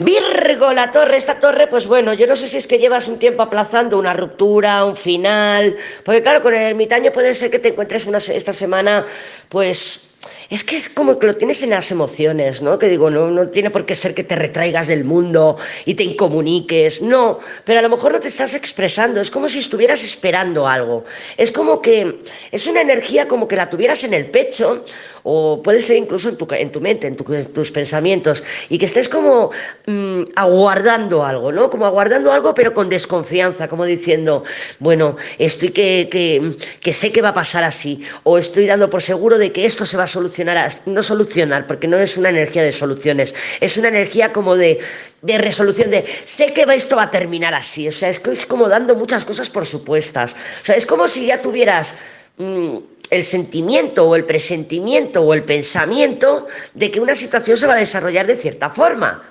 Virgo, la torre, esta torre, pues bueno, yo no sé si es que llevas un tiempo aplazando una ruptura, un final, porque claro, con el ermitaño puede ser que te encuentres una, esta semana, pues es que es como que lo tienes en las emociones, ¿no? Que digo, no, no tiene por qué ser que te retraigas del mundo y te incomuniques, no, pero a lo mejor no te estás expresando, es como si estuvieras esperando algo, es como que es una energía como que la tuvieras en el pecho o puede ser incluso en tu, en tu mente, en, tus pensamientos, y que estés como mmm, aguardando algo, ¿no? Como aguardando algo, pero con desconfianza, como diciendo, bueno, estoy que, que, que sé que va a pasar así, o estoy dando por seguro de que esto se va a solucionar, no solucionar, porque no es una energía de soluciones, es una energía como de, de resolución, de sé que esto va a terminar así, o sea, es, es como dando muchas cosas por supuestas, o sea, es como si ya tuvieras mmm, el sentimiento o el presentimiento o el pensamiento de que una situación se va a desarrollar de cierta forma.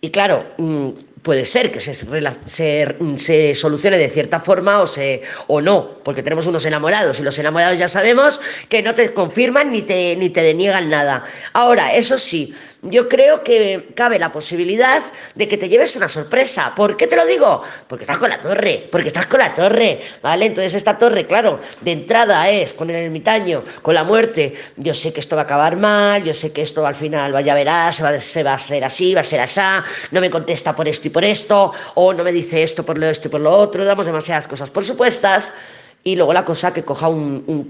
Y claro, mmm, puede ser que se, se, se, solucione de cierta forma o, se, o no, porque tenemos unos enamorados y los enamorados ya sabemos que no te confirman ni te, ni te deniegan nada. Ahora, eso sí, yo creo que cabe la posibilidad de que te lleves una sorpresa. ¿Por qué te lo digo? Porque estás con la torre, porque estás con la torre, ¿vale? Entonces esta torre, claro, de entrada es con el ermitaño, con la muerte. Yo sé que esto va a acabar mal, yo sé que esto al final, vaya verás, se va, se va a ser así, va a ser así, no me contesta por esto por esto, o no me dice esto por lo esto y por lo otro, damos demasiadas cosas por supuestas y luego la cosa que coja un, un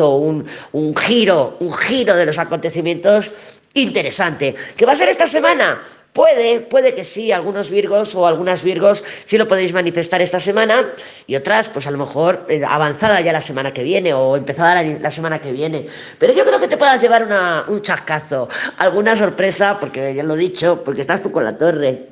o un, giro, un giro de los acontecimientos interesante. ¿Qué va a ser esta semana? Puede, puede que sí, algunos Virgos o algunas Virgos sí lo podéis manifestar esta semana y otras, pues a lo mejor eh, avanzada ya la semana que viene o empezada la, la semana que viene. Pero yo creo que te puedas llevar una, un chascazo, alguna sorpresa, porque ya lo he dicho, porque estás tú con la torre.